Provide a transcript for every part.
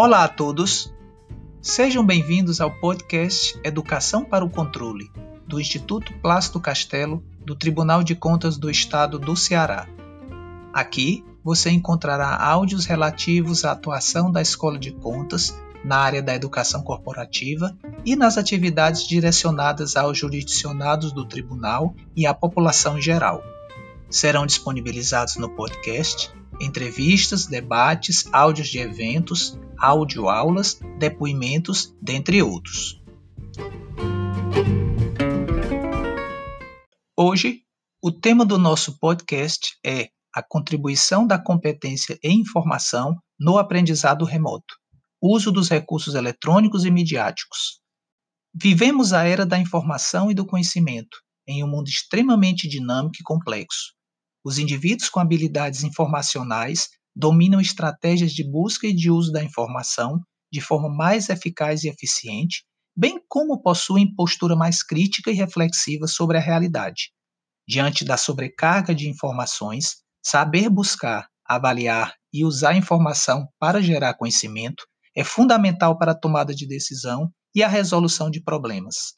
Olá a todos! Sejam bem-vindos ao podcast Educação para o Controle, do Instituto Plácido Castelo, do Tribunal de Contas do Estado do Ceará. Aqui você encontrará áudios relativos à atuação da Escola de Contas na área da educação corporativa e nas atividades direcionadas aos jurisdicionados do tribunal e à população em geral. Serão disponibilizados no podcast entrevistas, debates, áudios de eventos, audioaulas, depoimentos, dentre outros. Hoje, o tema do nosso podcast é a contribuição da competência em informação no aprendizado remoto, uso dos recursos eletrônicos e midiáticos. Vivemos a era da informação e do conhecimento, em um mundo extremamente dinâmico e complexo. Os indivíduos com habilidades informacionais dominam estratégias de busca e de uso da informação de forma mais eficaz e eficiente, bem como possuem postura mais crítica e reflexiva sobre a realidade. Diante da sobrecarga de informações, saber buscar, avaliar e usar informação para gerar conhecimento é fundamental para a tomada de decisão e a resolução de problemas.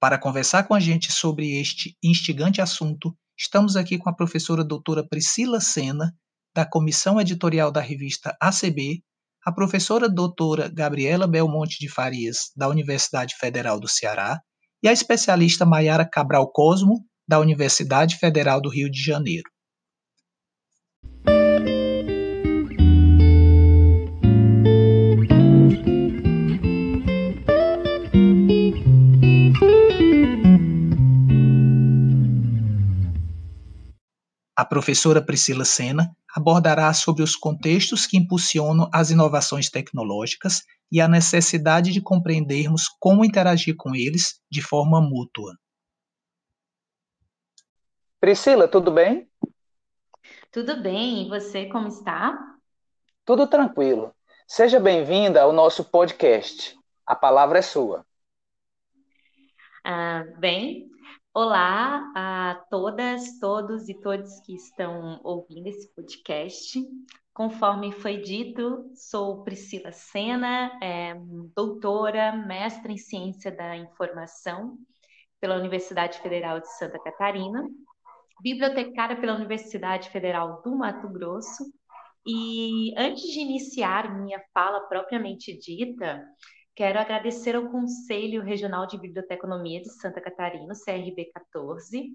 Para conversar com a gente sobre este instigante assunto, Estamos aqui com a professora doutora Priscila Sena, da Comissão Editorial da revista ACB, a professora doutora Gabriela Belmonte de Farias, da Universidade Federal do Ceará, e a especialista Maiara Cabral Cosmo, da Universidade Federal do Rio de Janeiro. A professora Priscila Sena abordará sobre os contextos que impulsionam as inovações tecnológicas e a necessidade de compreendermos como interagir com eles de forma mútua. Priscila, tudo bem? Tudo bem, e você como está? Tudo tranquilo. Seja bem-vinda ao nosso podcast. A palavra é sua. Ah, bem, Olá a todas, todos e todos que estão ouvindo esse podcast. Conforme foi dito, sou Priscila Sena, é, doutora, mestra em Ciência da Informação pela Universidade Federal de Santa Catarina, bibliotecária pela Universidade Federal do Mato Grosso. E antes de iniciar minha fala propriamente dita, Quero agradecer ao Conselho Regional de Biblioteconomia de Santa Catarina, CRB 14,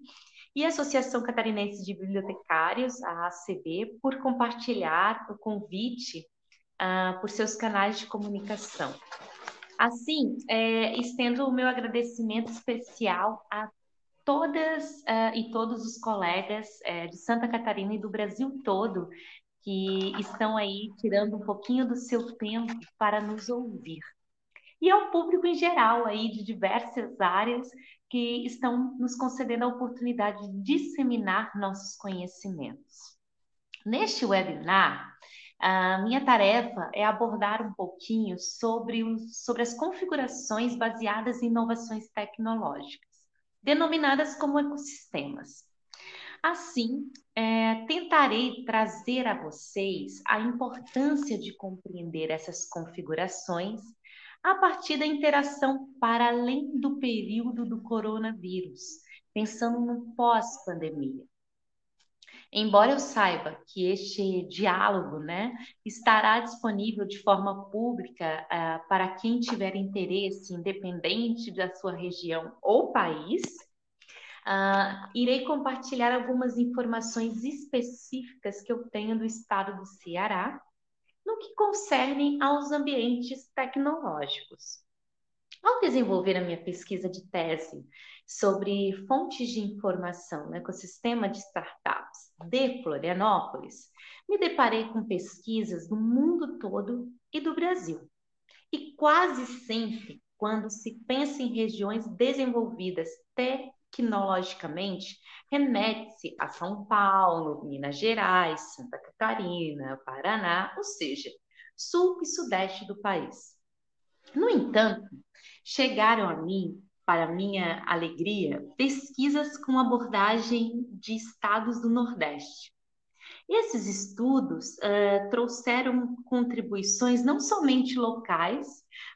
e a Associação Catarinense de Bibliotecários, a ACB, por compartilhar o convite uh, por seus canais de comunicação. Assim, é, estendo o meu agradecimento especial a todas uh, e todos os colegas uh, de Santa Catarina e do Brasil todo que estão aí tirando um pouquinho do seu tempo para nos ouvir e ao público em geral aí de diversas áreas que estão nos concedendo a oportunidade de disseminar nossos conhecimentos. Neste webinar, a minha tarefa é abordar um pouquinho sobre, os, sobre as configurações baseadas em inovações tecnológicas, denominadas como ecossistemas. Assim, é, tentarei trazer a vocês a importância de compreender essas configurações a partir da interação para além do período do coronavírus, pensando no pós-pandemia. Embora eu saiba que este diálogo né, estará disponível de forma pública uh, para quem tiver interesse, independente da sua região ou país, uh, irei compartilhar algumas informações específicas que eu tenho do estado do Ceará no que concerne aos ambientes tecnológicos. Ao desenvolver a minha pesquisa de tese sobre fontes de informação no ecossistema de startups de Florianópolis, me deparei com pesquisas do mundo todo e do Brasil. E quase sempre, quando se pensa em regiões desenvolvidas tecnologicamente, remete-se a São Paulo, Minas Gerais, Santa Catarina, Paraná, ou seja, sul e sudeste do país. No entanto, chegaram a mim, para minha alegria, pesquisas com abordagem de estados do Nordeste. Esses estudos uh, trouxeram contribuições não somente locais,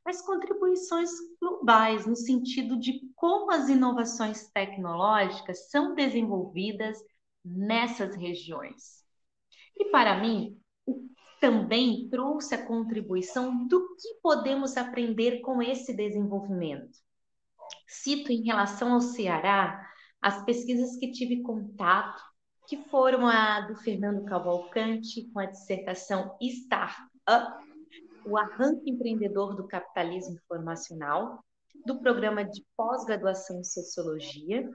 mas contribuições globais, no sentido de como as inovações tecnológicas são desenvolvidas nessas regiões. E para mim, também trouxe a contribuição do que podemos aprender com esse desenvolvimento. Cito em relação ao Ceará as pesquisas que tive contato, que foram a do Fernando Cavalcante, com a dissertação Startup, o arranque empreendedor do capitalismo informacional, do programa de pós-graduação em sociologia,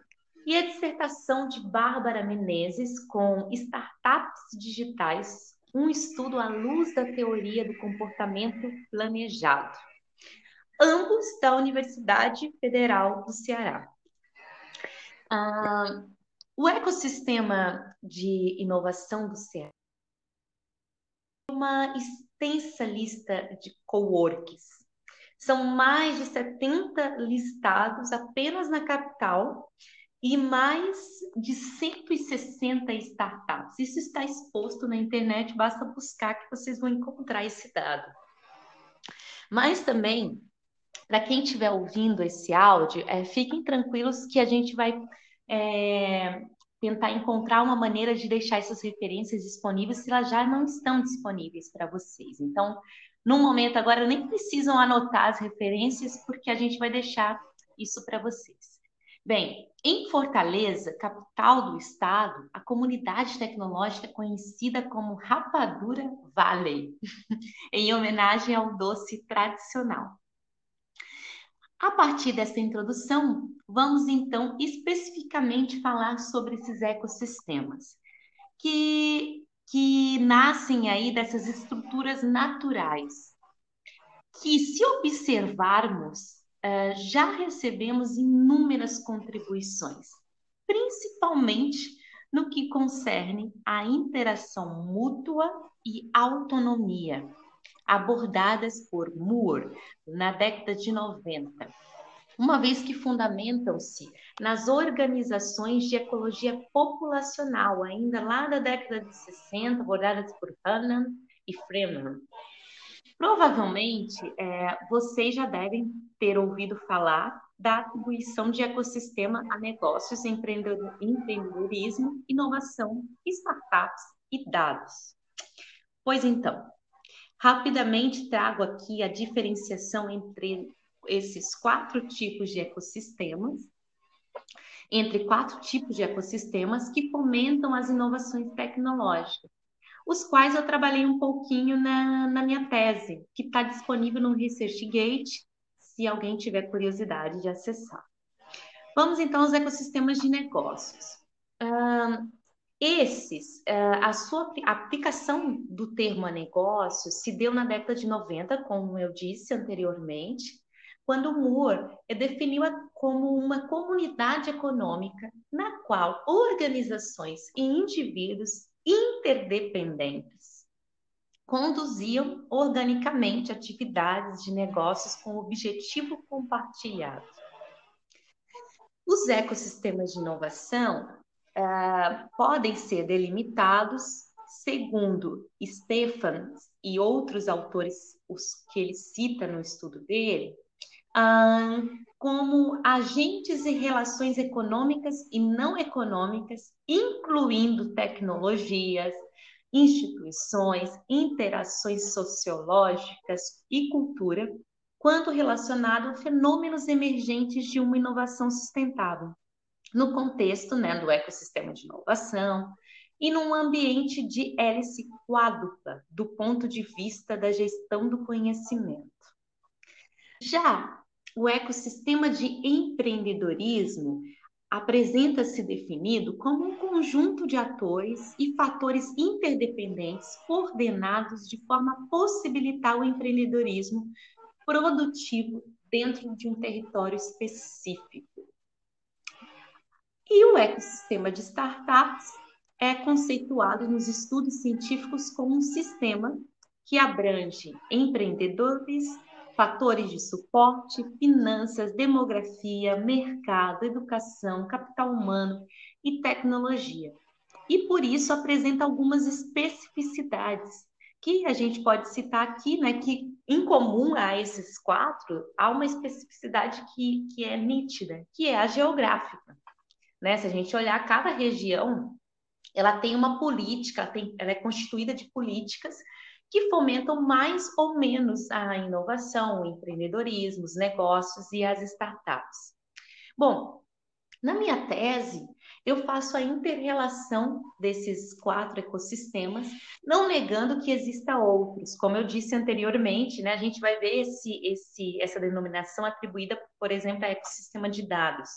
e a dissertação de Bárbara Menezes com Startups Digitais, um estudo à luz da teoria do comportamento planejado. Ambos da Universidade Federal do Ceará. Ah, o ecossistema de inovação do Ceará é uma extensa lista de coworks. São mais de 70 listados apenas na capital e mais de 160 startups. Isso está exposto na internet, basta buscar que vocês vão encontrar esse dado. Mas também, para quem estiver ouvindo esse áudio, é, fiquem tranquilos que a gente vai é, tentar encontrar uma maneira de deixar essas referências disponíveis se elas já não estão disponíveis para vocês. Então, no momento agora, nem precisam anotar as referências, porque a gente vai deixar isso para vocês. Bem, em Fortaleza, capital do estado, a comunidade tecnológica é conhecida como Rapadura Valley, em homenagem ao doce tradicional. A partir dessa introdução, vamos então especificamente falar sobre esses ecossistemas, que, que nascem aí dessas estruturas naturais, que se observarmos uh, já recebemos inúmeras contribuições, principalmente no que concerne à interação mútua e autonomia, abordadas por Moore na década de 90, uma vez que fundamentam-se nas organizações de ecologia populacional, ainda lá da década de 60, abordadas por Hannan e Freeman. Provavelmente, é, vocês já devem ter ouvido falar da atribuição de ecossistema a negócios, empreendedorismo, inovação, startups e dados. Pois então, rapidamente trago aqui a diferenciação entre esses quatro tipos de ecossistemas, entre quatro tipos de ecossistemas que fomentam as inovações tecnológicas os quais eu trabalhei um pouquinho na, na minha tese, que está disponível no ResearchGate, se alguém tiver curiosidade de acessar. Vamos então aos ecossistemas de negócios. Esses, uh, a sua a aplicação do termo a negócio se deu na década de 90, como eu disse anteriormente, quando Moore definiu-a como uma comunidade econômica na qual organizações e indivíduos interdependentes. Conduziam organicamente atividades de negócios com objetivo compartilhado. Os ecossistemas de inovação uh, podem ser delimitados, segundo Stefan e outros autores, os que ele cita no estudo dele, como agentes e relações econômicas e não econômicas, incluindo tecnologias, instituições, interações sociológicas e cultura, quanto relacionado a fenômenos emergentes de uma inovação sustentável, no contexto né, do ecossistema de inovação e num ambiente de hélice quádrupla, do ponto de vista da gestão do conhecimento. Já o ecossistema de empreendedorismo apresenta-se definido como um conjunto de atores e fatores interdependentes coordenados de forma a possibilitar o empreendedorismo produtivo dentro de um território específico. E o ecossistema de startups é conceituado nos estudos científicos como um sistema que abrange empreendedores, fatores de suporte, finanças, demografia, mercado, educação, capital humano e tecnologia. e por isso apresenta algumas especificidades que a gente pode citar aqui, né, que em comum a esses quatro, há uma especificidade que, que é nítida, que é a geográfica. Né? Se a gente olhar cada região, ela tem uma política, ela, tem, ela é constituída de políticas que fomentam mais ou menos a inovação, o empreendedorismo, os negócios e as startups. Bom, na minha tese, eu faço a interrelação desses quatro ecossistemas, não negando que exista outros. Como eu disse anteriormente, né, a gente vai ver esse, esse, essa denominação atribuída, por exemplo, a ecossistema de dados.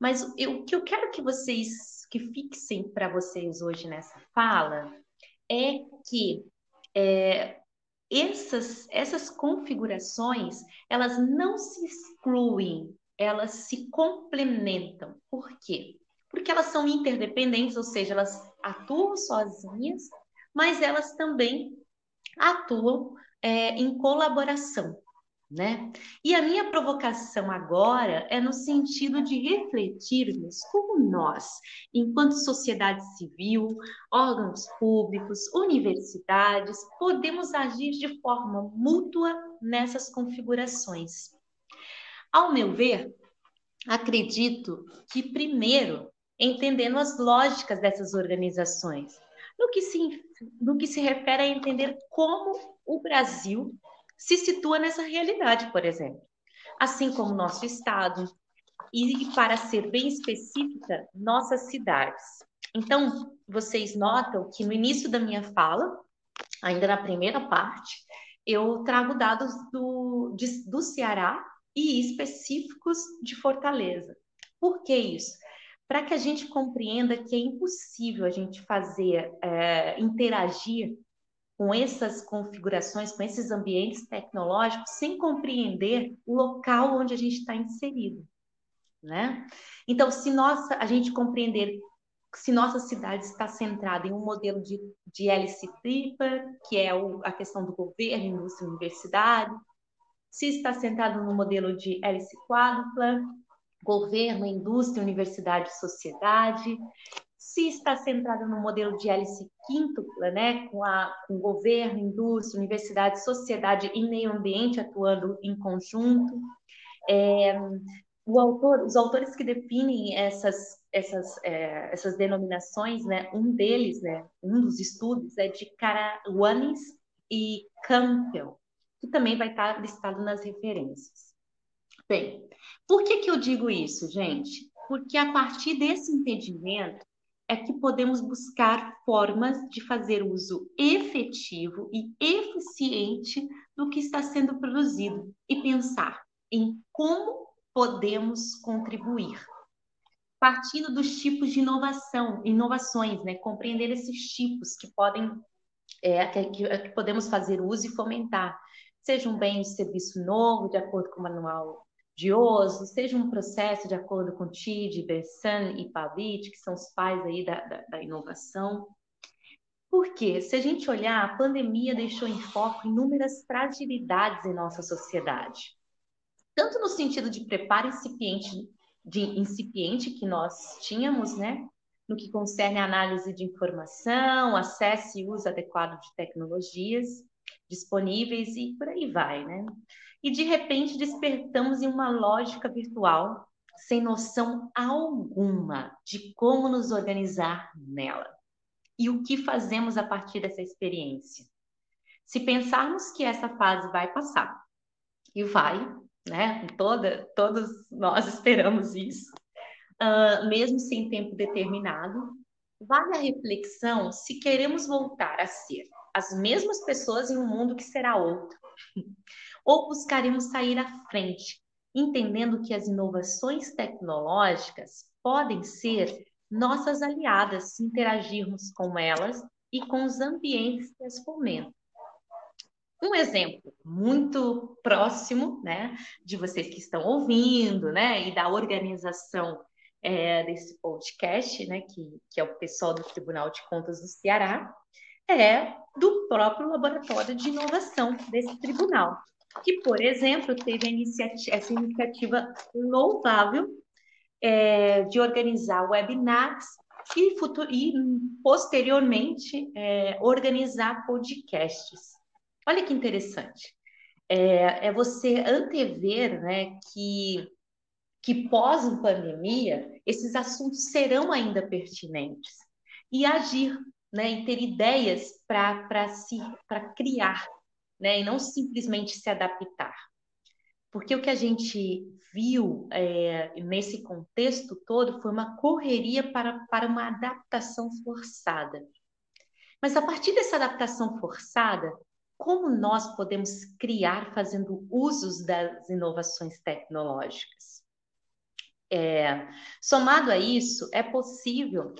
Mas o que eu quero que vocês que fixem para vocês hoje nessa fala é que é, essas, essas configurações elas não se excluem, elas se complementam. Por quê? Porque elas são interdependentes, ou seja, elas atuam sozinhas, mas elas também atuam é, em colaboração né? E a minha provocação agora é no sentido de refletirmos como nós, enquanto sociedade civil, órgãos públicos, universidades, podemos agir de forma mútua nessas configurações. Ao meu ver, acredito que primeiro entendendo as lógicas dessas organizações, no que se, no que se refere a entender como o Brasil se situa nessa realidade, por exemplo. Assim como nosso estado, e para ser bem específica, nossas cidades. Então, vocês notam que no início da minha fala, ainda na primeira parte, eu trago dados do, de, do Ceará e específicos de Fortaleza. Por que isso? Para que a gente compreenda que é impossível a gente fazer, é, interagir com essas configurações, com esses ambientes tecnológicos, sem compreender o local onde a gente está inserido, né? Então, se nossa, a gente compreender se nossa cidade está centrada em um modelo de, de hélice tripla, que é o, a questão do governo, indústria universidade, se está centrado no modelo de hélice quádrupla, governo, indústria, universidade sociedade, se está centrada no modelo de hélice quíntupla, né, com, a, com governo, indústria, universidade, sociedade e meio ambiente atuando em conjunto. É, autor, os autores que definem essas, essas, é, essas denominações, né, um deles, né, um dos estudos é de Karawanis e Campbell, que também vai estar listado nas referências. Bem, por que, que eu digo isso, gente? Porque a partir desse entendimento, é que podemos buscar formas de fazer uso efetivo e eficiente do que está sendo produzido e pensar em como podemos contribuir. Partindo dos tipos de inovação, inovações, né? compreender esses tipos que podem, é, que, que podemos fazer uso e fomentar, seja um bem de serviço novo, de acordo com o manual odioso, seja um processo de acordo com Tid, Bersan e Pavlit, que são os pais aí da, da, da inovação. Porque, se a gente olhar, a pandemia deixou em foco inúmeras fragilidades em nossa sociedade. Tanto no sentido de preparo incipiente, de incipiente que nós tínhamos, né? No que concerne a análise de informação, acesso e uso adequado de tecnologias disponíveis e por aí vai, né? E de repente despertamos em uma lógica virtual sem noção alguma de como nos organizar nela e o que fazemos a partir dessa experiência. Se pensarmos que essa fase vai passar, e vai, né? Toda, todos nós esperamos isso, uh, mesmo sem tempo determinado, vale a reflexão se queremos voltar a ser as mesmas pessoas em um mundo que será outro ou buscaremos sair à frente, entendendo que as inovações tecnológicas podem ser nossas aliadas se interagirmos com elas e com os ambientes que as fomentam. Um exemplo muito próximo, né, de vocês que estão ouvindo, né, e da organização é, desse podcast, né, que, que é o pessoal do Tribunal de Contas do Ceará, é do próprio laboratório de inovação desse tribunal, que, por exemplo, teve iniciativa, essa iniciativa louvável é, de organizar webinars e, futuro, e posteriormente é, organizar podcasts. Olha que interessante. É, é você antever né, que, que pós-pandemia esses assuntos serão ainda pertinentes e agir né, e ter ideias para criar né, e não simplesmente se adaptar. Porque o que a gente viu é, nesse contexto todo foi uma correria para, para uma adaptação forçada. Mas a partir dessa adaptação forçada, como nós podemos criar fazendo usos das inovações tecnológicas? É, somado a isso, é possível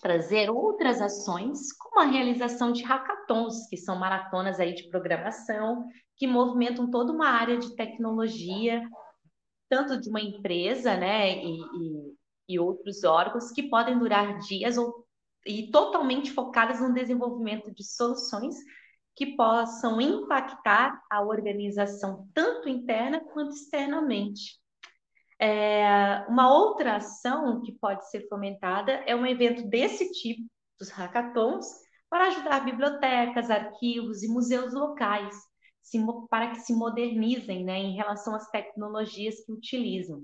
trazer outras ações, como a realização de hackathons, que são maratonas aí de programação, que movimentam toda uma área de tecnologia, tanto de uma empresa, né, e, e, e outros órgãos, que podem durar dias ou, e totalmente focadas no desenvolvimento de soluções que possam impactar a organização tanto interna quanto externamente. É, uma outra ação que pode ser fomentada é um evento desse tipo, dos hackathons, para ajudar bibliotecas, arquivos e museus locais se, para que se modernizem né, em relação às tecnologias que utilizam.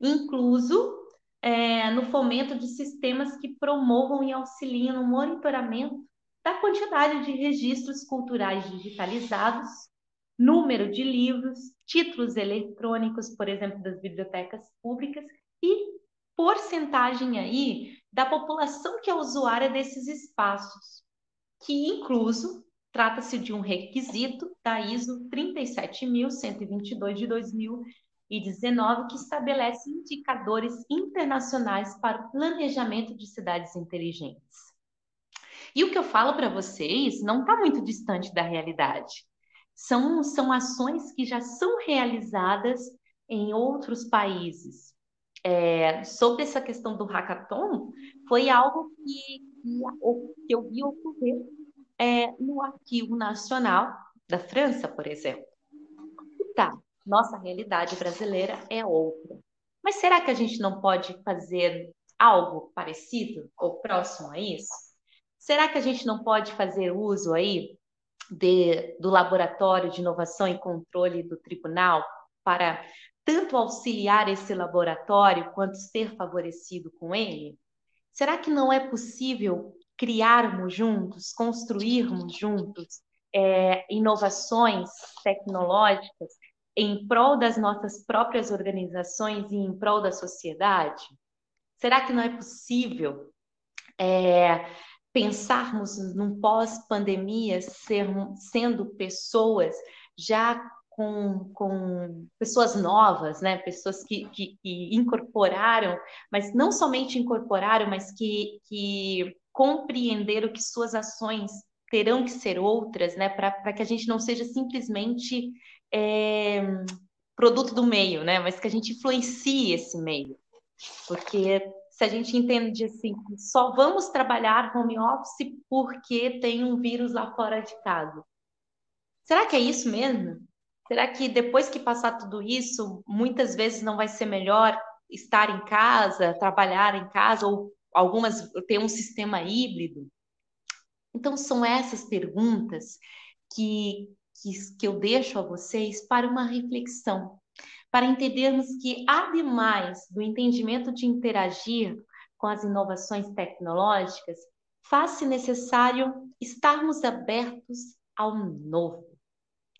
Incluso é, no fomento de sistemas que promovam e auxiliem no monitoramento da quantidade de registros culturais digitalizados número de livros, títulos eletrônicos, por exemplo, das bibliotecas públicas e porcentagem aí da população que é usuária desses espaços, que incluso trata-se de um requisito da ISO 37122 de 2019 que estabelece indicadores internacionais para o planejamento de cidades inteligentes. E o que eu falo para vocês não está muito distante da realidade são, são ações que já são realizadas em outros países. É, sobre essa questão do hackathon, foi algo que, que, eu vi ocorrer é, no Arquivo Nacional da França, por exemplo. Tá, nossa realidade brasileira é outra. Mas será que a gente não pode fazer algo parecido ou próximo a isso? Será que a gente não pode fazer uso aí de, do Laboratório de Inovação e Controle do Tribunal para tanto auxiliar esse laboratório quanto ser favorecido com ele? Será que não é possível criarmos juntos, construirmos juntos é, inovações tecnológicas em prol das nossas próprias organizações e em prol da sociedade? Será que não é possível é, pensarmos num pós-pandemia sendo pessoas já com, com pessoas novas, né? pessoas que, que, que, incorporaram, mas não somente incorporaram, mas que, que compreenderam que suas ações terão que ser outras, né? para que a gente não seja simplesmente é, produto do meio, né? mas que a gente influencie esse meio. Porque se a gente entende assim, só vamos trabalhar home office porque tem um vírus lá fora de casa. Será que é isso mesmo? Será que depois que passar tudo isso, muitas vezes não vai ser melhor estar em casa, trabalhar em casa, ou algumas ter um sistema híbrido? Então, são essas perguntas que, que, que eu deixo a vocês para uma reflexão para entendermos que, ademais do entendimento de interagir com as inovações tecnológicas, faz-se necessário estarmos abertos ao novo.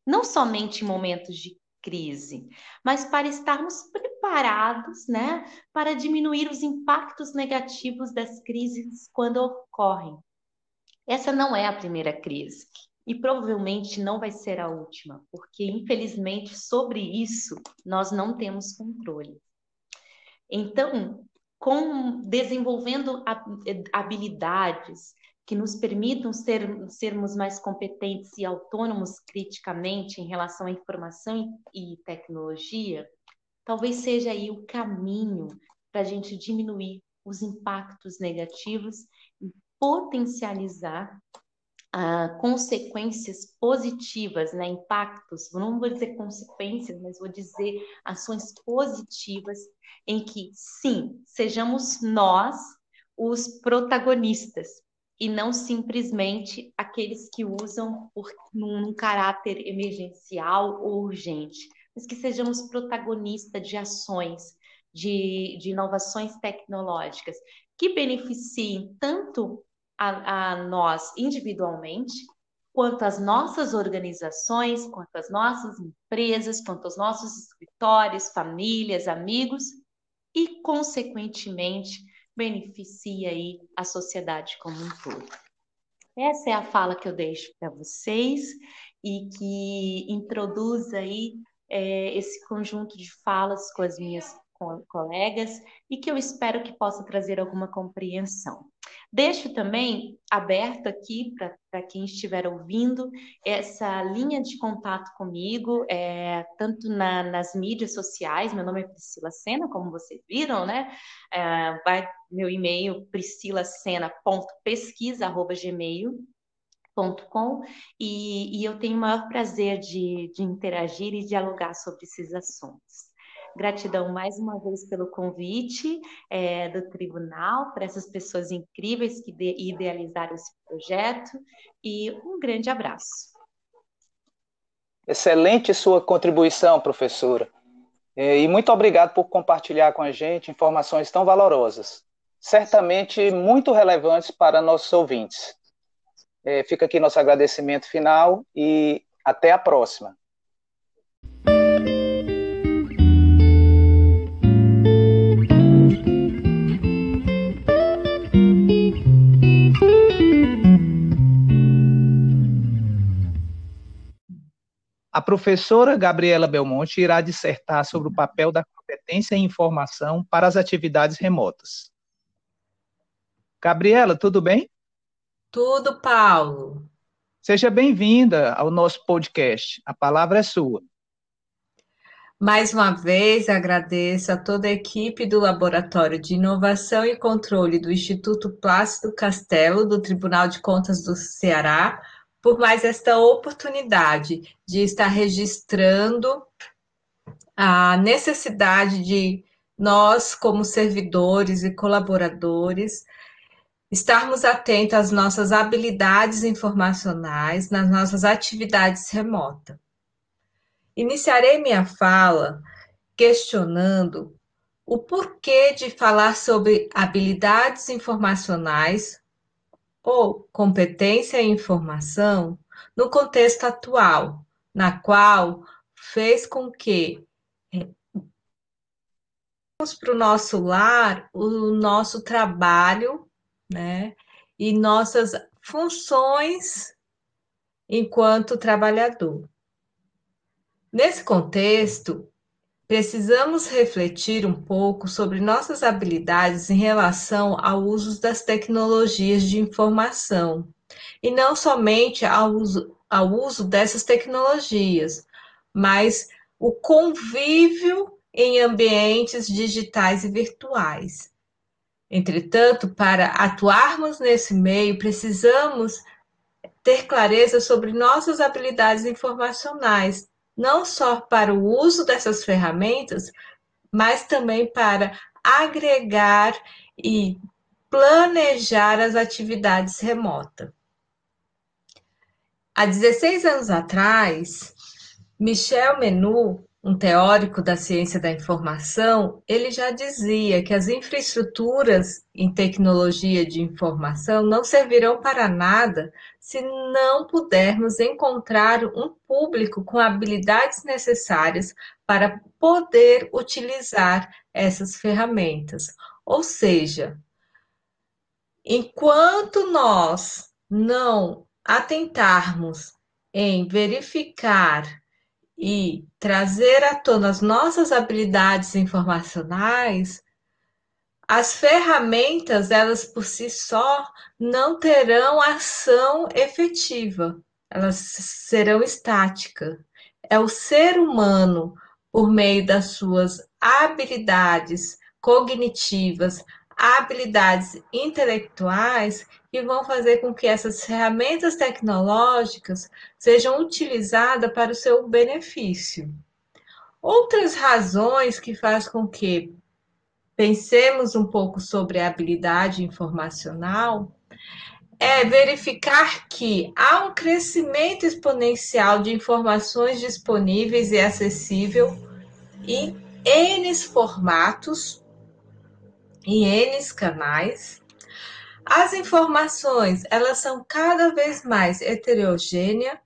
Não somente em momentos de crise, mas para estarmos preparados, né, para diminuir os impactos negativos das crises quando ocorrem. Essa não é a primeira crise e provavelmente não vai ser a última, porque infelizmente sobre isso nós não temos controle. Então, com desenvolvendo habilidades que nos permitam ser, sermos mais competentes e autônomos criticamente em relação à informação e tecnologia, talvez seja aí o caminho para a gente diminuir os impactos negativos e potencializar uh, consequências positivas, né, impactos, não vou dizer consequências, mas vou dizer ações positivas em que, sim, sejamos nós os protagonistas e não simplesmente aqueles que usam por, num, caráter emergencial ou urgente, mas que sejamos protagonistas de ações, de, de inovações tecnológicas que beneficiem tanto a, a nós individualmente, quanto as nossas organizações, quanto as nossas empresas, quanto os nossos escritórios, famílias, amigos e, consequentemente, beneficia aí a sociedade como um todo. Essa é a fala que eu deixo para vocês e que introduz aí é, esse conjunto de falas com as minhas colegas e que eu espero que possa trazer alguma compreensão. Deixo também aberto aqui para quem estiver ouvindo essa linha de contato comigo, é, tanto na, nas mídias sociais. Meu nome é Priscila Sena, como vocês viram, né? É, vai meu e-mail priscilacena.pesquisa@gmail.com e, e eu tenho o maior prazer de, de interagir e dialogar sobre esses assuntos. Gratidão mais uma vez pelo convite é, do tribunal, para essas pessoas incríveis que idealizaram esse projeto e um grande abraço. Excelente sua contribuição, professora. É, e muito obrigado por compartilhar com a gente informações tão valorosas, certamente muito relevantes para nossos ouvintes. É, fica aqui nosso agradecimento final e até a próxima. A professora Gabriela Belmonte irá dissertar sobre o papel da competência em informação para as atividades remotas. Gabriela, tudo bem? Tudo, Paulo. Seja bem-vinda ao nosso podcast. A palavra é sua. Mais uma vez, agradeço a toda a equipe do Laboratório de Inovação e Controle do Instituto Plácido Castelo, do Tribunal de Contas do Ceará, por mais esta oportunidade de estar registrando a necessidade de nós, como servidores e colaboradores, estarmos atentos às nossas habilidades informacionais nas nossas atividades remotas. Iniciarei minha fala questionando o porquê de falar sobre habilidades informacionais ou competência em informação no contexto atual, na qual fez com que é, para o nosso lar o nosso trabalho, né, e nossas funções enquanto trabalhador. Nesse contexto, Precisamos refletir um pouco sobre nossas habilidades em relação ao uso das tecnologias de informação, e não somente ao uso, ao uso dessas tecnologias, mas o convívio em ambientes digitais e virtuais. Entretanto, para atuarmos nesse meio, precisamos ter clareza sobre nossas habilidades informacionais, não só para o uso dessas ferramentas, mas também para agregar e planejar as atividades remotas. Há 16 anos atrás, Michel Menu um teórico da ciência da informação, ele já dizia que as infraestruturas em tecnologia de informação não servirão para nada se não pudermos encontrar um público com habilidades necessárias para poder utilizar essas ferramentas. Ou seja, enquanto nós não atentarmos em verificar e trazer à tona as nossas habilidades informacionais, as ferramentas, elas por si só, não terão ação efetiva, elas serão estáticas. É o ser humano, por meio das suas habilidades cognitivas, habilidades intelectuais, que vão fazer com que essas ferramentas tecnológicas sejam utilizadas para o seu benefício. Outras razões que faz com que pensemos um pouco sobre a habilidade informacional, é verificar que há um crescimento exponencial de informações disponíveis e acessível em N formatos, em N canais. As informações, elas são cada vez mais heterogêneas,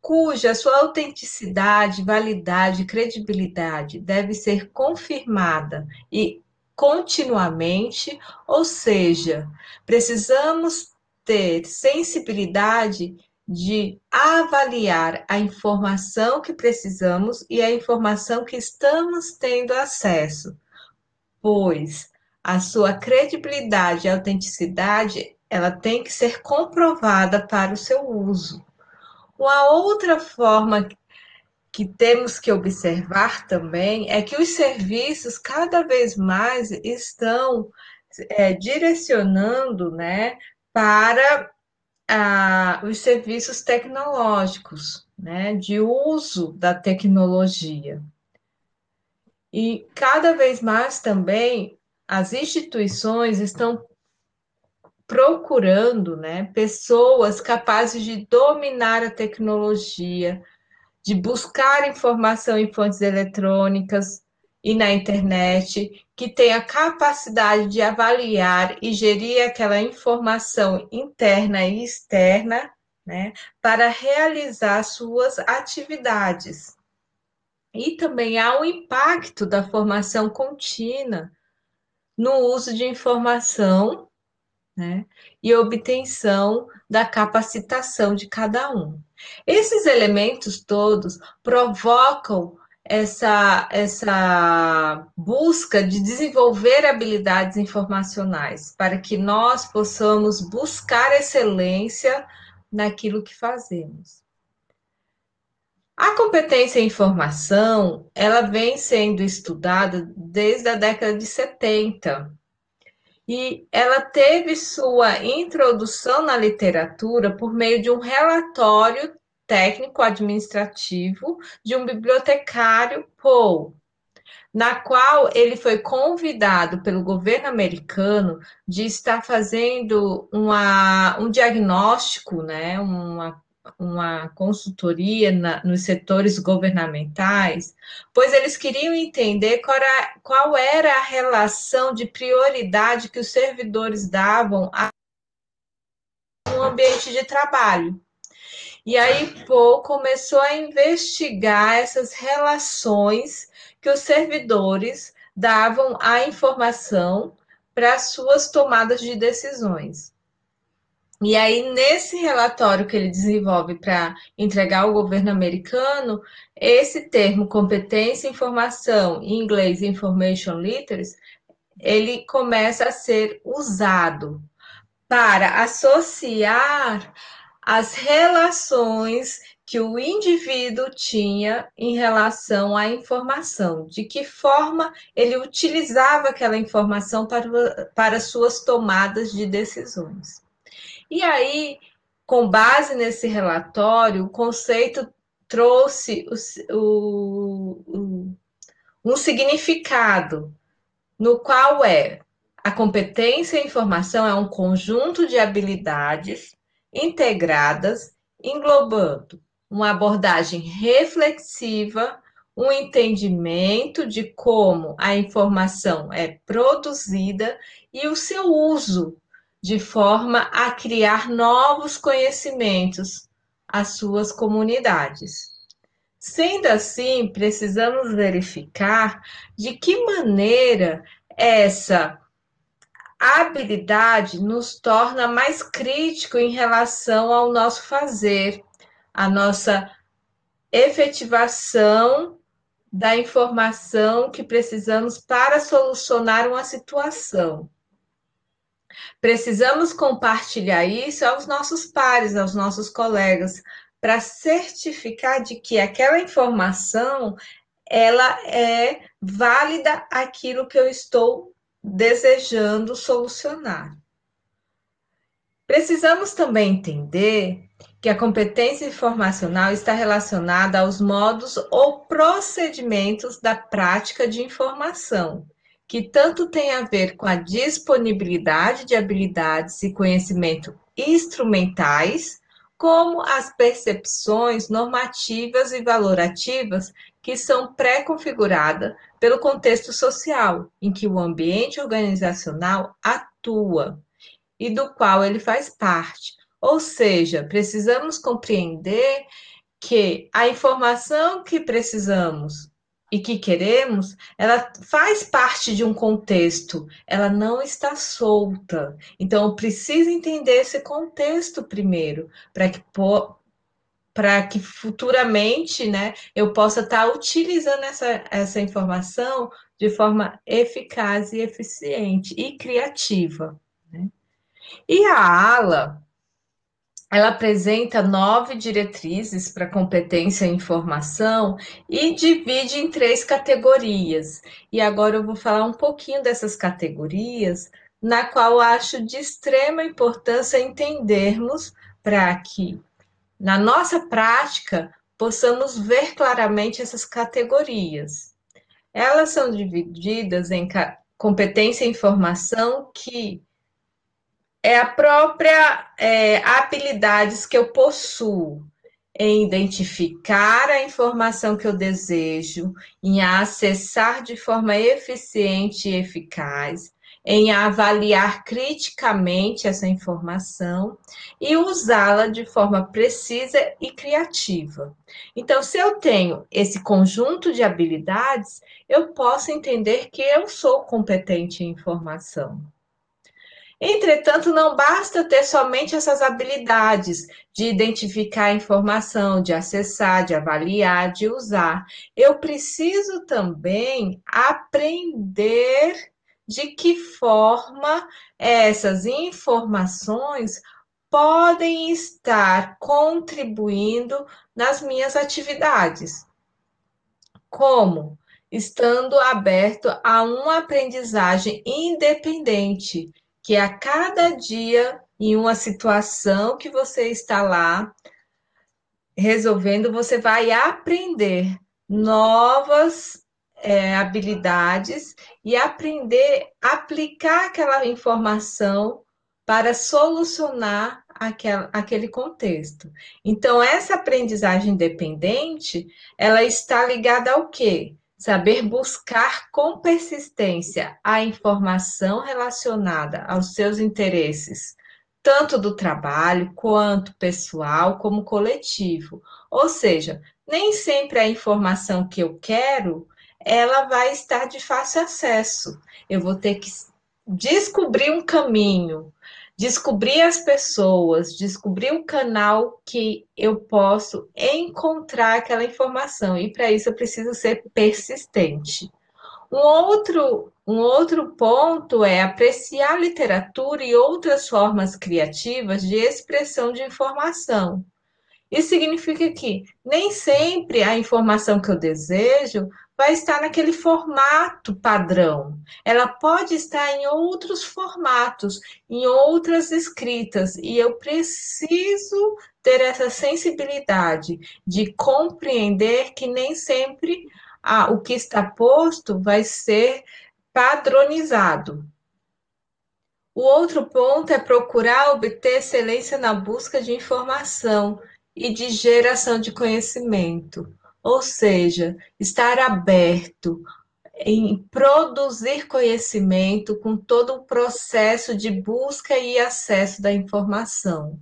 cuja sua autenticidade, validade, credibilidade deve ser confirmada e continuamente, ou seja, precisamos ter sensibilidade de avaliar a informação que precisamos e a informação que estamos tendo acesso, pois a sua credibilidade e autenticidade ela tem que ser comprovada para o seu uso. Uma outra forma que temos que observar também é que os serviços cada vez mais estão é, direcionando né, para ah, os serviços tecnológicos, né, de uso da tecnologia. E cada vez mais também as instituições estão procurando né, pessoas capazes de dominar a tecnologia, de buscar informação em fontes eletrônicas e na internet, que tenha capacidade de avaliar e gerir aquela informação interna e externa, né, para realizar suas atividades. E também há o impacto da formação contínua no uso de informação né, e obtenção da capacitação de cada um. Esses elementos todos provocam essa, essa busca de desenvolver habilidades informacionais para que nós possamos buscar excelência naquilo que fazemos. A competência em informação, ela vem sendo estudada desde a década de 70. E ela teve sua introdução na literatura por meio de um relatório técnico-administrativo de um bibliotecário Paul, na qual ele foi convidado pelo governo americano de estar fazendo uma, um diagnóstico, né, uma, uma consultoria na, nos setores governamentais, pois eles queriam entender qual era, qual era a relação de prioridade que os servidores davam a um ambiente de trabalho. E aí Paul começou a investigar essas relações que os servidores davam à informação para suas tomadas de decisões. E aí, nesse relatório que ele desenvolve para entregar ao governo americano, esse termo competência informação, em inglês information literacy, ele começa a ser usado para associar as relações que o indivíduo tinha em relação à informação, de que forma ele utilizava aquela informação para, para suas tomadas de decisões. E aí, com base nesse relatório, o conceito trouxe o, o, o, um significado, no qual é a competência em informação é um conjunto de habilidades integradas, englobando uma abordagem reflexiva, um entendimento de como a informação é produzida e o seu uso, de forma a criar novos conhecimentos às suas comunidades. Sendo assim, precisamos verificar de que maneira essa habilidade nos torna mais crítico em relação ao nosso fazer, a nossa efetivação da informação que precisamos para solucionar uma situação. Precisamos compartilhar isso aos nossos pares, aos nossos colegas, para certificar de que aquela informação ela é válida aquilo que eu estou desejando solucionar. Precisamos também entender que a competência informacional está relacionada aos modos ou procedimentos da prática de informação, que tanto tem a ver com a disponibilidade de habilidades e conhecimento instrumentais, como as percepções normativas e valorativas que são pré-configuradas pelo contexto social em que o ambiente organizacional atua e do qual ele faz parte. Ou seja, precisamos compreender que a informação que precisamos e que queremos, ela faz parte de um contexto, ela não está solta. Então, eu preciso entender esse contexto primeiro, para que para que futuramente né, eu possa estar tá utilizando essa, essa informação de forma eficaz e eficiente e criativa. Né? E a ALA, ela apresenta nove diretrizes para competência em informação e divide em três categorias. E agora eu vou falar um pouquinho dessas categorias, na qual acho de extrema importância entendermos para que, na nossa prática, possamos ver claramente essas categorias. Elas são divididas em competência em informação que é a própria é, habilidades que eu possuo em identificar a informação que eu desejo, em acessar de forma eficiente e eficaz, em avaliar criticamente essa informação e usá-la de forma precisa e criativa. Então, se eu tenho esse conjunto de habilidades, eu posso entender que eu sou competente em informação. Entretanto, não basta ter somente essas habilidades de identificar a informação, de acessar, de avaliar, de usar. Eu preciso também aprender de que forma essas informações podem estar contribuindo nas minhas atividades. Como? Estando aberto a uma aprendizagem independente que a cada dia, em uma situação que você está lá resolvendo, você vai aprender novas é, habilidades e aprender a aplicar aquela informação para solucionar aquele contexto. Então, essa aprendizagem independente, ela está ligada ao quê? Saber buscar com persistência a informação relacionada aos seus interesses, tanto do trabalho quanto pessoal, como coletivo. Ou seja, nem sempre a informação que eu quero, ela vai estar de fácil acesso. Eu vou ter que descobrir um caminho, descobrir as pessoas, descobrir o canal que eu posso encontrar aquela informação. E para isso eu preciso ser persistente. Um outro, um outro ponto é apreciar literatura e outras formas criativas de expressão de informação. Isso significa que nem sempre a informação que eu desejo vai estar naquele formato padrão. Ela pode estar em outros formatos, em outras escritas, e eu preciso ter essa sensibilidade de compreender que nem sempre ah, o que está posto vai ser padronizado. O outro ponto é procurar obter excelência na busca de informação e de geração de conhecimento ou seja, estar aberto em produzir conhecimento com todo o processo de busca e acesso da informação,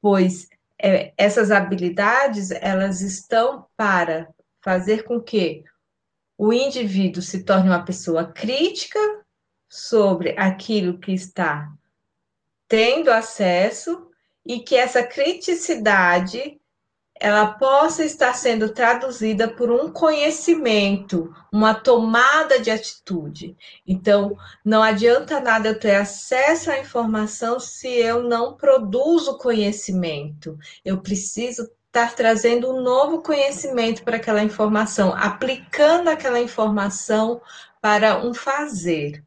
pois é, essas habilidades elas estão para fazer com que o indivíduo se torne uma pessoa crítica sobre aquilo que está tendo acesso e que essa criticidade ela possa estar sendo traduzida por um conhecimento, uma tomada de atitude. Então, não adianta nada eu ter acesso à informação se eu não produzo conhecimento. Eu preciso estar trazendo um novo conhecimento para aquela informação, aplicando aquela informação para um fazer.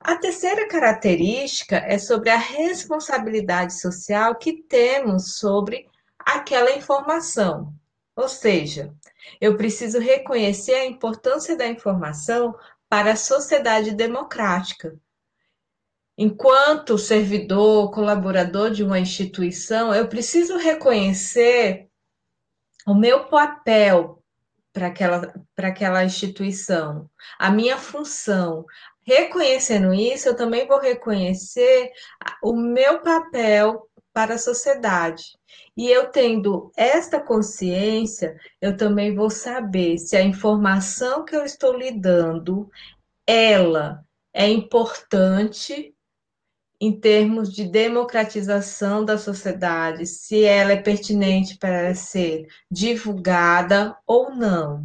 A terceira característica é sobre a responsabilidade social que temos sobre aquela informação. Ou seja, eu preciso reconhecer a importância da informação para a sociedade democrática. Enquanto servidor, colaborador de uma instituição, eu preciso reconhecer o meu papel para aquela, para aquela instituição, a minha função. Reconhecendo isso, eu também vou reconhecer o meu papel para a sociedade. E eu tendo esta consciência, eu também vou saber se a informação que eu estou lhe dando, ela é importante em termos de democratização da sociedade, se ela é pertinente para ser divulgada ou não.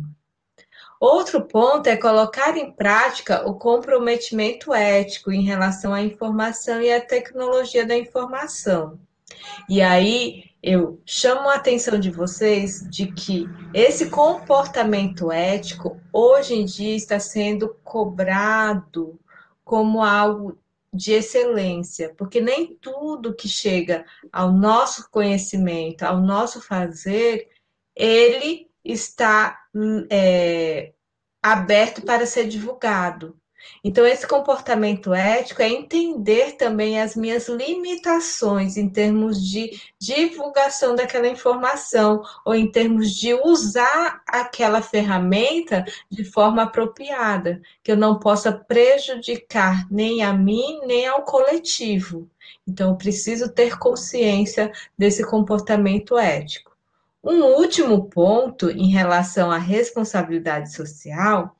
Outro ponto é colocar em prática o comprometimento ético em relação à informação e à tecnologia da informação. E aí eu chamo a atenção de vocês de que esse comportamento ético hoje em dia está sendo cobrado como algo de excelência, porque nem tudo que chega ao nosso conhecimento, ao nosso fazer, ele está é, aberto para ser divulgado. Então, esse comportamento ético é entender também as minhas limitações em termos de divulgação daquela informação, ou em termos de usar aquela ferramenta de forma apropriada, que eu não possa prejudicar nem a mim, nem ao coletivo. Então, eu preciso ter consciência desse comportamento ético. Um último ponto em relação à responsabilidade social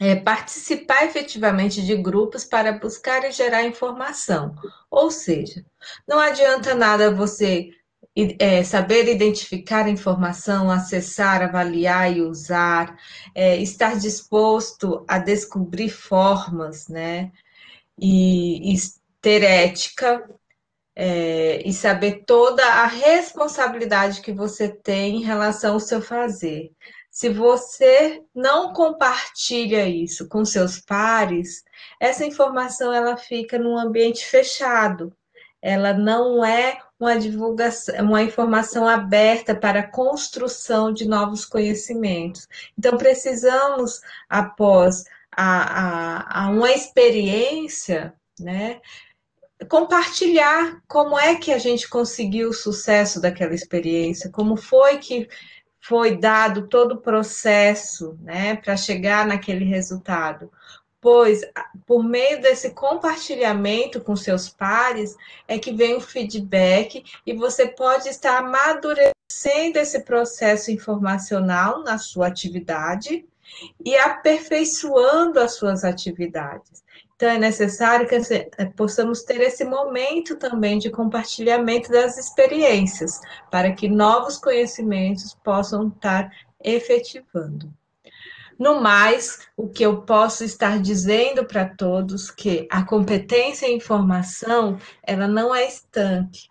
é, participar efetivamente de grupos para buscar e gerar informação. Ou seja, não adianta nada você é, saber identificar a informação, acessar, avaliar e usar, é, estar disposto a descobrir formas, né? E, e ter ética é, e saber toda a responsabilidade que você tem em relação ao seu fazer. Se você não compartilha isso com seus pares, essa informação ela fica num ambiente fechado. Ela não é uma divulgação, uma informação aberta para a construção de novos conhecimentos. Então, precisamos, após a, a, a uma experiência, né, compartilhar como é que a gente conseguiu o sucesso daquela experiência, como foi que foi dado todo o processo né, para chegar naquele resultado. Pois, por meio desse compartilhamento com seus pares, é que vem o feedback e você pode estar amadurecendo esse processo informacional na sua atividade e aperfeiçoando as suas atividades. Então, é necessário que é, possamos ter esse momento também de compartilhamento das experiências, para que novos conhecimentos possam estar efetivando. No mais, o que eu posso estar dizendo para todos que a competência em informação, ela não é estanque.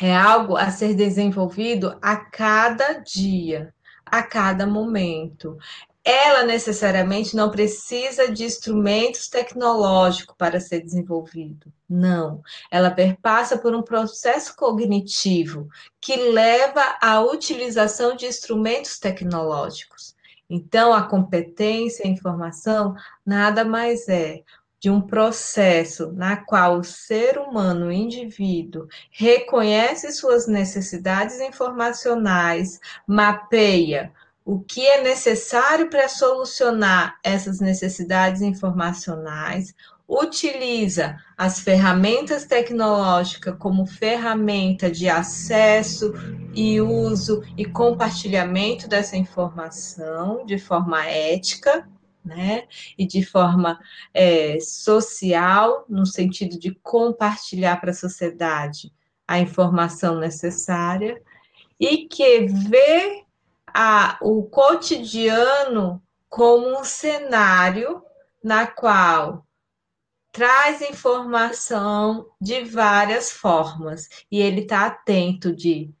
É algo a ser desenvolvido a cada dia, a cada momento ela necessariamente não precisa de instrumentos tecnológicos para ser desenvolvido. Não, ela perpassa por um processo cognitivo que leva à utilização de instrumentos tecnológicos. Então, a competência a informação nada mais é de um processo na qual o ser humano, o indivíduo, reconhece suas necessidades informacionais, mapeia o que é necessário para solucionar essas necessidades informacionais, utiliza as ferramentas tecnológicas como ferramenta de acesso e uso e compartilhamento dessa informação de forma ética, né, e de forma é, social, no sentido de compartilhar para a sociedade a informação necessária, e que vê a, o cotidiano como um cenário na qual traz informação de várias formas e ele está atento de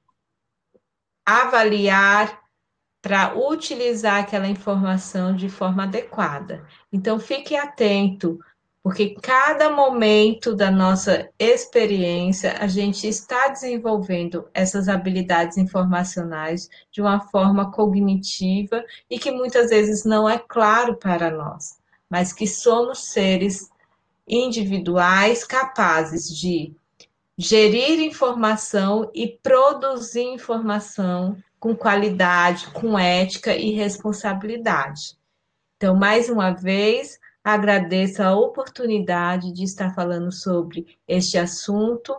avaliar para utilizar aquela informação de forma adequada. Então fique atento porque cada momento da nossa experiência a gente está desenvolvendo essas habilidades informacionais de uma forma cognitiva e que muitas vezes não é claro para nós. mas que somos seres individuais capazes de gerir informação e produzir informação com qualidade, com ética e responsabilidade. Então, mais uma vez, agradeço a oportunidade de estar falando sobre este assunto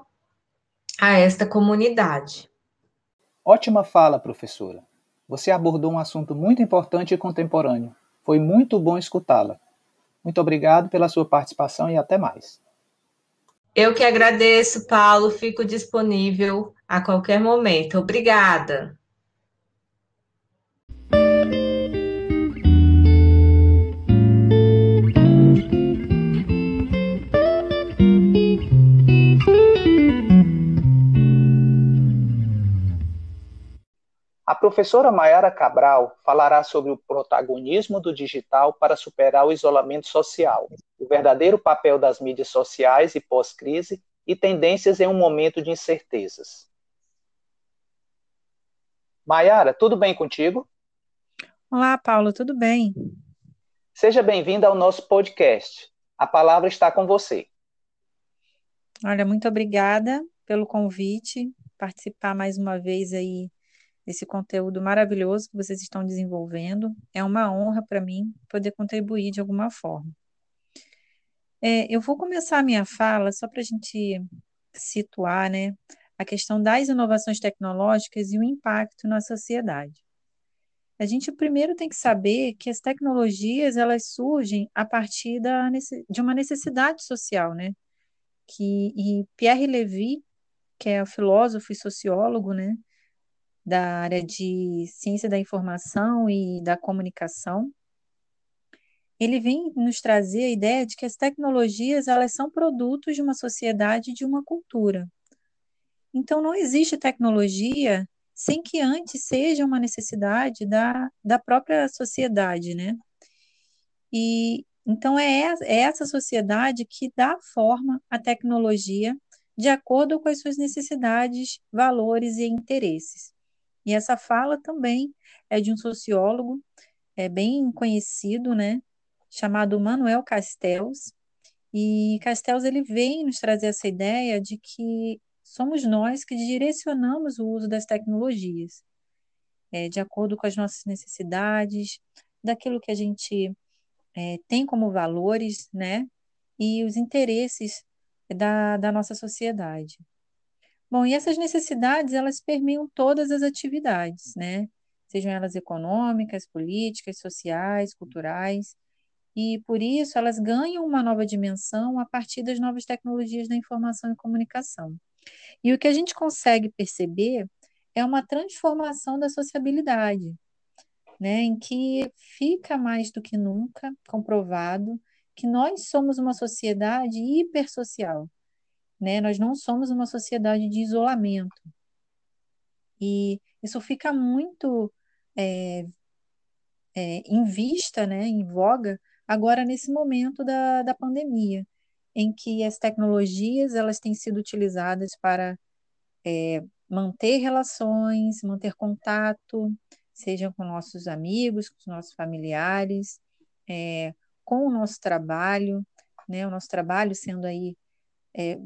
a esta comunidade. Ótima fala, professora. Você abordou um assunto muito importante e contemporâneo. Foi muito bom escutá-la. Muito obrigado pela sua participação e até mais. Eu que agradeço, Paulo. Fico disponível a qualquer momento. Obrigada. A professora Mayara Cabral falará sobre o protagonismo do digital para superar o isolamento social, o verdadeiro papel das mídias sociais e pós-crise e tendências em um momento de incertezas. Mayara, tudo bem contigo? Olá, Paulo, tudo bem? Seja bem-vinda ao nosso podcast. A palavra está com você. Olha, muito obrigada pelo convite, participar mais uma vez aí esse conteúdo maravilhoso que vocês estão desenvolvendo. É uma honra para mim poder contribuir de alguma forma. É, eu vou começar a minha fala só para a gente situar né, a questão das inovações tecnológicas e o impacto na sociedade. A gente primeiro tem que saber que as tecnologias elas surgem a partir da, de uma necessidade social, né? Que, e Pierre Levy, que é filósofo e sociólogo, né, da área de ciência da informação e da comunicação, ele vem nos trazer a ideia de que as tecnologias elas são produtos de uma sociedade e de uma cultura. Então, não existe tecnologia sem que antes seja uma necessidade da, da própria sociedade, né? E então é, é essa sociedade que dá forma à tecnologia de acordo com as suas necessidades, valores e interesses. E essa fala também é de um sociólogo é bem conhecido, né, chamado Manuel Castells. E Castells ele vem nos trazer essa ideia de que somos nós que direcionamos o uso das tecnologias, é, de acordo com as nossas necessidades, daquilo que a gente é, tem como valores, né, e os interesses da, da nossa sociedade. Bom, e essas necessidades, elas permeiam todas as atividades, né? Sejam elas econômicas, políticas, sociais, culturais, e por isso elas ganham uma nova dimensão a partir das novas tecnologias da informação e comunicação. E o que a gente consegue perceber é uma transformação da sociabilidade, né, em que fica mais do que nunca comprovado que nós somos uma sociedade hipersocial, né? Nós não somos uma sociedade de isolamento. E isso fica muito é, é, em vista, né, em voga, agora nesse momento da, da pandemia, em que as tecnologias elas têm sido utilizadas para é, manter relações, manter contato, seja com nossos amigos, com os nossos familiares, é, com o nosso trabalho, né, o nosso trabalho sendo aí é,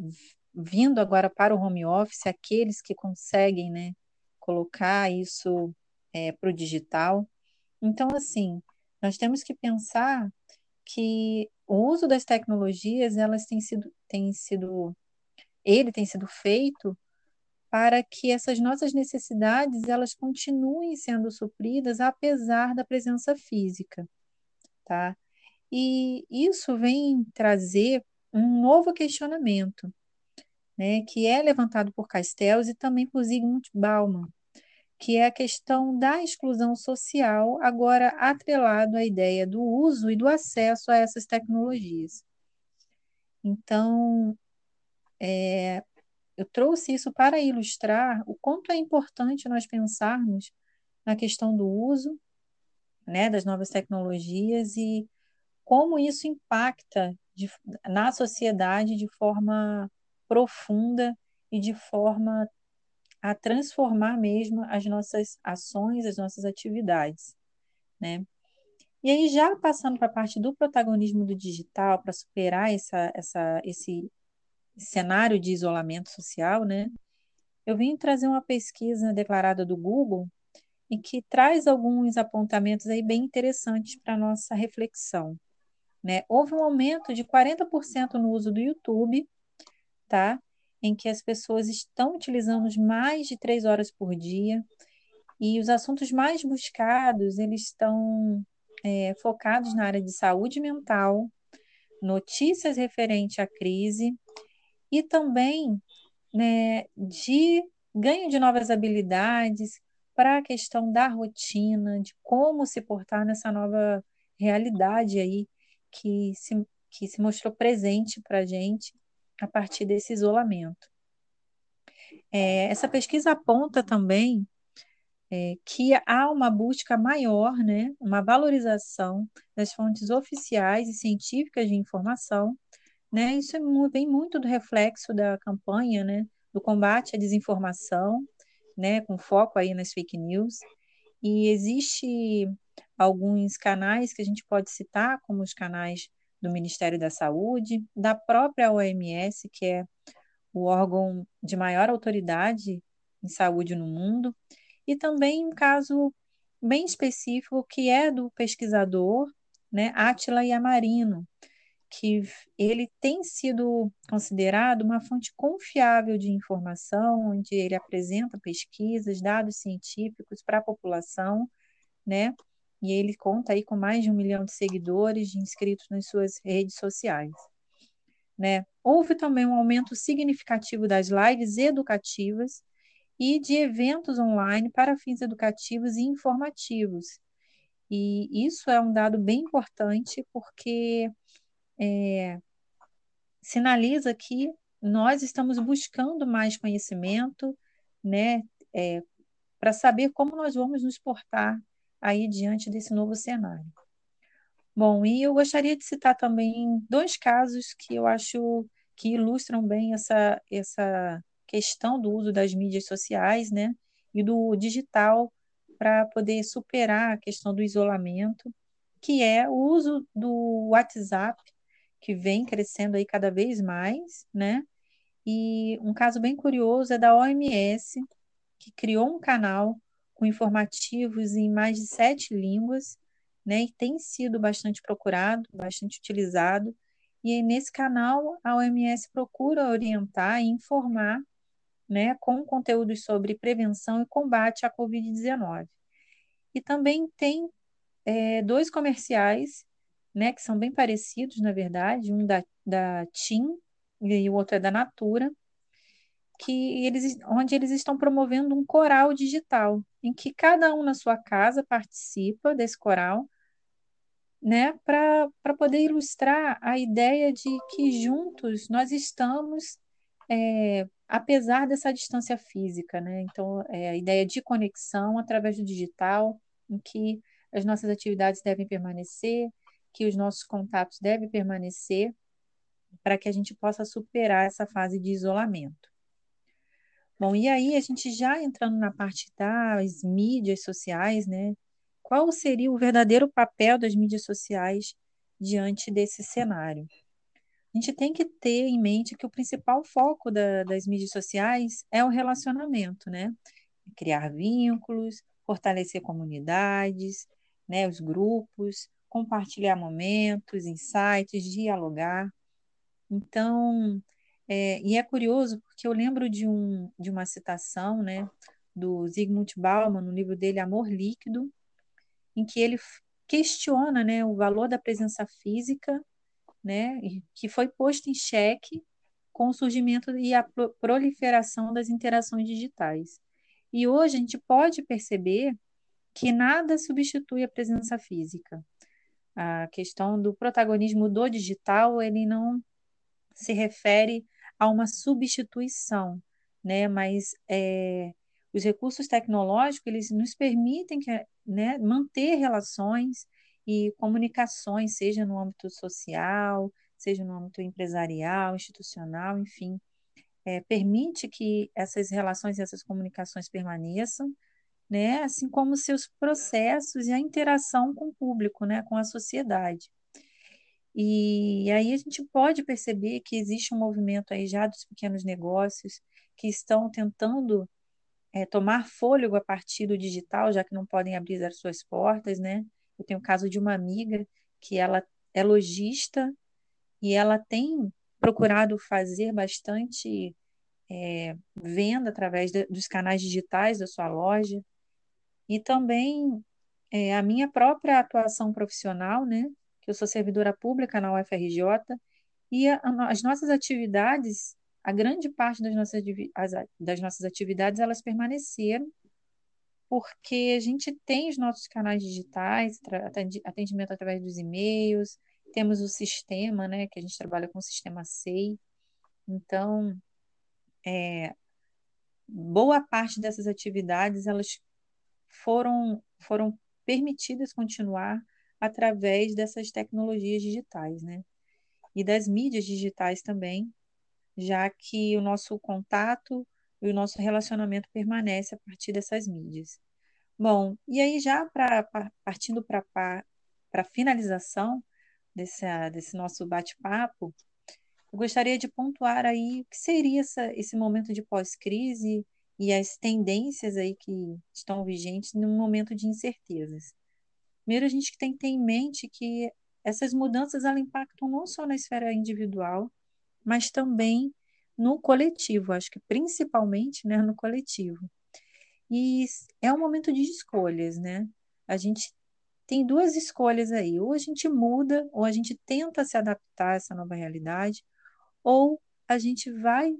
vindo agora para o home office, aqueles que conseguem né, colocar isso é, para o digital. Então, assim, nós temos que pensar que o uso das tecnologias, elas têm sido, têm sido ele tem sido feito para que essas nossas necessidades elas continuem sendo supridas apesar da presença física, tá? E isso vem trazer um novo questionamento, né, que é levantado por Castells e também por Zygmunt Bauman, que é a questão da exclusão social, agora atrelado à ideia do uso e do acesso a essas tecnologias. Então, é, eu trouxe isso para ilustrar o quanto é importante nós pensarmos na questão do uso né, das novas tecnologias e como isso impacta de, na sociedade de forma profunda e de forma a transformar mesmo as nossas ações, as nossas atividades, né? E aí, já passando para a parte do protagonismo do digital, para superar essa, essa, esse cenário de isolamento social, né? Eu vim trazer uma pesquisa declarada do Google em que traz alguns apontamentos aí bem interessantes para nossa reflexão. Né? Houve um aumento de 40% no uso do YouTube, tá? em que as pessoas estão utilizando mais de três horas por dia, e os assuntos mais buscados, eles estão é, focados na área de saúde mental, notícias referentes à crise, e também né, de ganho de novas habilidades para a questão da rotina, de como se portar nessa nova realidade aí que se, que se mostrou presente para a gente a partir desse isolamento. É, essa pesquisa aponta também é, que há uma busca maior, né, uma valorização das fontes oficiais e científicas de informação. Né, isso é, vem muito do reflexo da campanha né, do combate à desinformação, né, com foco aí nas fake news. E existe alguns canais que a gente pode citar, como os canais do Ministério da Saúde, da própria OMS, que é o órgão de maior autoridade em saúde no mundo, e também um caso bem específico que é do pesquisador, né, Átila Yamarino, que ele tem sido considerado uma fonte confiável de informação, onde ele apresenta pesquisas, dados científicos para a população, né? E ele conta aí com mais de um milhão de seguidores inscritos nas suas redes sociais. Né? Houve também um aumento significativo das lives educativas e de eventos online para fins educativos e informativos. E isso é um dado bem importante porque é, sinaliza que nós estamos buscando mais conhecimento, né, é, para saber como nós vamos nos portar aí diante desse novo cenário. Bom, e eu gostaria de citar também dois casos que eu acho que ilustram bem essa, essa questão do uso das mídias sociais, né, e do digital para poder superar a questão do isolamento, que é o uso do WhatsApp, que vem crescendo aí cada vez mais, né? E um caso bem curioso é da OMS, que criou um canal com informativos em mais de sete línguas, né, e tem sido bastante procurado, bastante utilizado. E nesse canal a OMS procura orientar e informar, né, com conteúdos sobre prevenção e combate à Covid-19. E também tem é, dois comerciais, né, que são bem parecidos, na verdade, um da, da TIM e o outro é da Natura, que eles, onde eles estão promovendo um coral digital, em que cada um na sua casa participa desse coral, né, para poder ilustrar a ideia de que juntos nós estamos, é, apesar dessa distância física, né? Então, é a ideia de conexão através do digital, em que as nossas atividades devem permanecer, que os nossos contatos devem permanecer, para que a gente possa superar essa fase de isolamento. Bom, e aí a gente já entrando na parte das mídias sociais, né? Qual seria o verdadeiro papel das mídias sociais diante desse cenário? A gente tem que ter em mente que o principal foco da, das mídias sociais é o relacionamento, né? Criar vínculos, fortalecer comunidades, né, os grupos, compartilhar momentos, insights, dialogar. Então, é, e é curioso porque eu lembro de, um, de uma citação né, do Zygmunt Bauman, no livro dele Amor Líquido, em que ele questiona né, o valor da presença física, né, que foi posto em xeque com o surgimento e a proliferação das interações digitais. E hoje a gente pode perceber que nada substitui a presença física. A questão do protagonismo do digital, ele não se refere a uma substituição, né? Mas é, os recursos tecnológicos eles nos permitem que, né, manter relações e comunicações, seja no âmbito social, seja no âmbito empresarial, institucional, enfim, é, permite que essas relações e essas comunicações permaneçam, né, assim como seus processos e a interação com o público, né, com a sociedade. E aí a gente pode perceber que existe um movimento aí já dos pequenos negócios que estão tentando é, tomar fôlego a partir do digital, já que não podem abrir as suas portas, né? Eu tenho o caso de uma amiga que ela é lojista e ela tem procurado fazer bastante é, venda através de, dos canais digitais da sua loja e também é, a minha própria atuação profissional, né? Que eu sou servidora pública na UFRJ e a, as nossas atividades a grande parte das nossas, das nossas atividades elas permaneceram porque a gente tem os nossos canais digitais, atendimento através dos e-mails, temos o sistema, né, que a gente trabalha com o sistema SEI. Então, é, boa parte dessas atividades elas foram foram permitidas continuar através dessas tecnologias digitais, né? E das mídias digitais também, já que o nosso contato e o nosso relacionamento permanece a partir dessas mídias. Bom, e aí já pra, partindo para a finalização desse, desse nosso bate-papo, eu gostaria de pontuar aí o que seria essa, esse momento de pós-crise e as tendências aí que estão vigentes num momento de incertezas. Primeiro, a gente tem que ter em mente que essas mudanças elas impactam não só na esfera individual, mas também no coletivo, acho que principalmente né, no coletivo. E é um momento de escolhas, né? A gente tem duas escolhas aí, ou a gente muda, ou a gente tenta se adaptar a essa nova realidade, ou a gente vai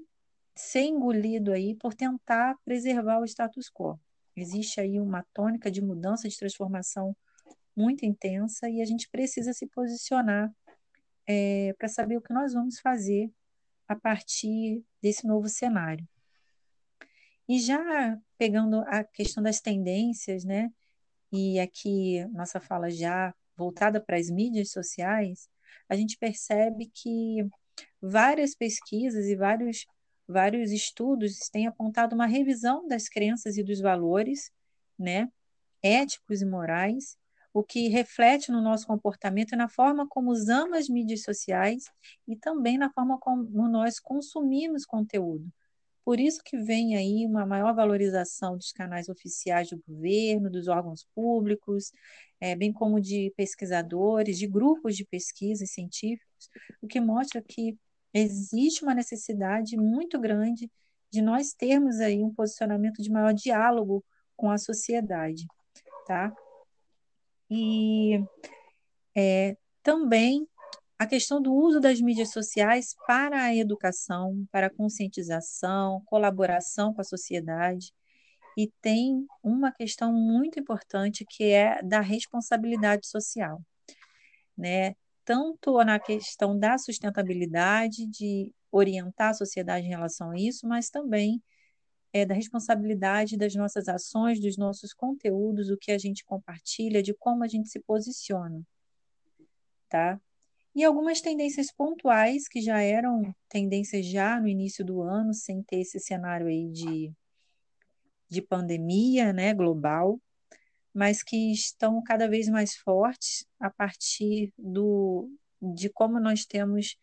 ser engolido aí por tentar preservar o status quo. Existe aí uma tônica de mudança, de transformação muito intensa e a gente precisa se posicionar é, para saber o que nós vamos fazer a partir desse novo cenário. E já pegando a questão das tendências, né? E aqui nossa fala já voltada para as mídias sociais, a gente percebe que várias pesquisas e vários, vários estudos têm apontado uma revisão das crenças e dos valores, né? Éticos e morais o que reflete no nosso comportamento e na forma como usamos as mídias sociais e também na forma como nós consumimos conteúdo. Por isso que vem aí uma maior valorização dos canais oficiais do governo, dos órgãos públicos, é, bem como de pesquisadores, de grupos de pesquisa científicos, o que mostra que existe uma necessidade muito grande de nós termos aí um posicionamento de maior diálogo com a sociedade, tá? E é, também a questão do uso das mídias sociais para a educação, para a conscientização, colaboração com a sociedade. E tem uma questão muito importante que é da responsabilidade social, né? Tanto na questão da sustentabilidade, de orientar a sociedade em relação a isso, mas também é, da responsabilidade das nossas ações, dos nossos conteúdos, o que a gente compartilha, de como a gente se posiciona, tá? E algumas tendências pontuais que já eram tendências já no início do ano, sem ter esse cenário aí de, de pandemia, né, global, mas que estão cada vez mais fortes a partir do, de como nós temos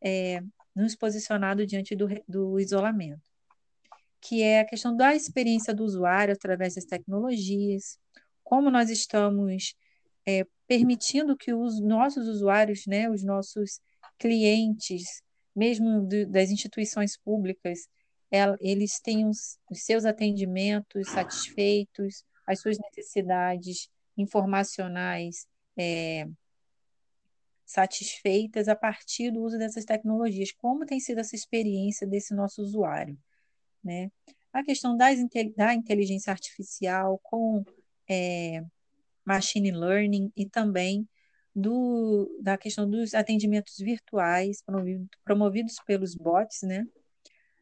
é, nos posicionado diante do, do isolamento que é a questão da experiência do usuário através das tecnologias, como nós estamos é, permitindo que os nossos usuários, né, os nossos clientes, mesmo do, das instituições públicas, eles tenham os, os seus atendimentos satisfeitos, as suas necessidades informacionais é, satisfeitas a partir do uso dessas tecnologias. Como tem sido essa experiência desse nosso usuário? Né? A questão das, da inteligência artificial com é, machine learning e também do, da questão dos atendimentos virtuais promovido, promovidos pelos bots, né?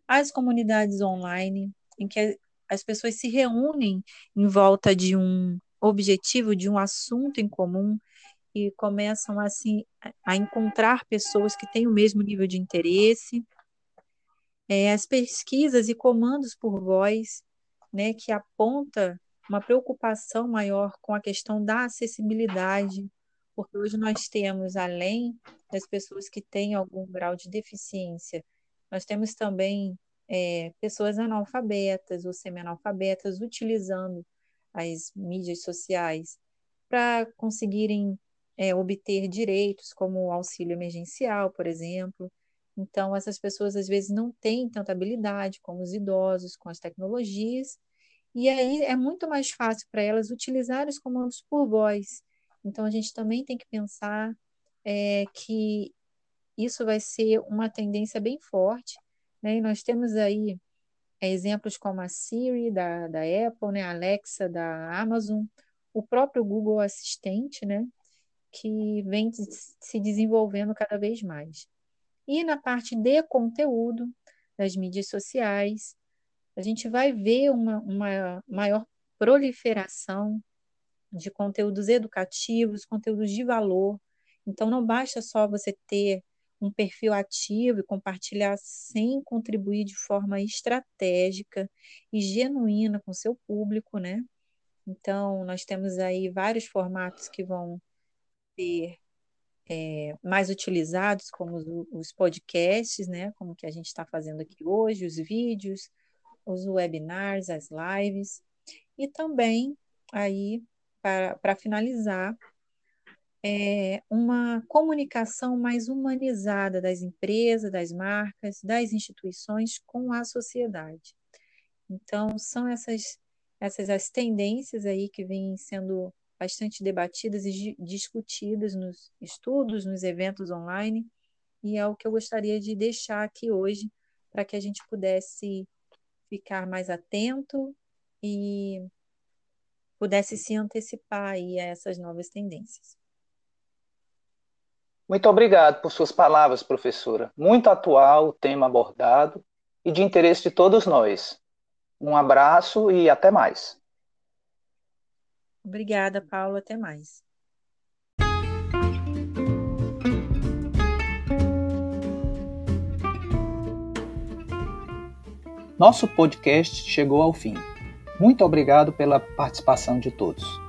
As comunidades online, em que as pessoas se reúnem em volta de um objetivo, de um assunto em comum e começam assim a encontrar pessoas que têm o mesmo nível de interesse é, as pesquisas e comandos por voz, né, que aponta uma preocupação maior com a questão da acessibilidade, porque hoje nós temos, além das pessoas que têm algum grau de deficiência, nós temos também é, pessoas analfabetas ou semi-analfabetas utilizando as mídias sociais para conseguirem é, obter direitos como auxílio emergencial, por exemplo. Então, essas pessoas às vezes não têm tanta habilidade como os idosos com as tecnologias, e aí é muito mais fácil para elas utilizar os comandos por voz. Então, a gente também tem que pensar é, que isso vai ser uma tendência bem forte, né? E nós temos aí é, exemplos como a Siri da, da Apple, né? a Alexa da Amazon, o próprio Google Assistente, né? que vem se desenvolvendo cada vez mais. E na parte de conteúdo das mídias sociais, a gente vai ver uma, uma maior proliferação de conteúdos educativos, conteúdos de valor. Então, não basta só você ter um perfil ativo e compartilhar sem contribuir de forma estratégica e genuína com seu público, né? Então, nós temos aí vários formatos que vão ser é, mais utilizados, como os, os, podcasts, né? Como que a gente está fazendo aqui hoje, os vídeos, os webinars, as lives, e também aí para finalizar é, uma comunicação mais humanizada das empresas, das marcas, das instituições com a sociedade. Então são essas essas as tendências aí que vêm sendo bastante debatidas e discutidas nos estudos, nos eventos online, e é o que eu gostaria de deixar aqui hoje para que a gente pudesse ficar mais atento e pudesse se antecipar aí a essas novas tendências. Muito obrigado por suas palavras, professora. Muito atual o tema abordado e de interesse de todos nós. Um abraço e até mais. Obrigada, Paulo. Até mais. Nosso podcast chegou ao fim. Muito obrigado pela participação de todos.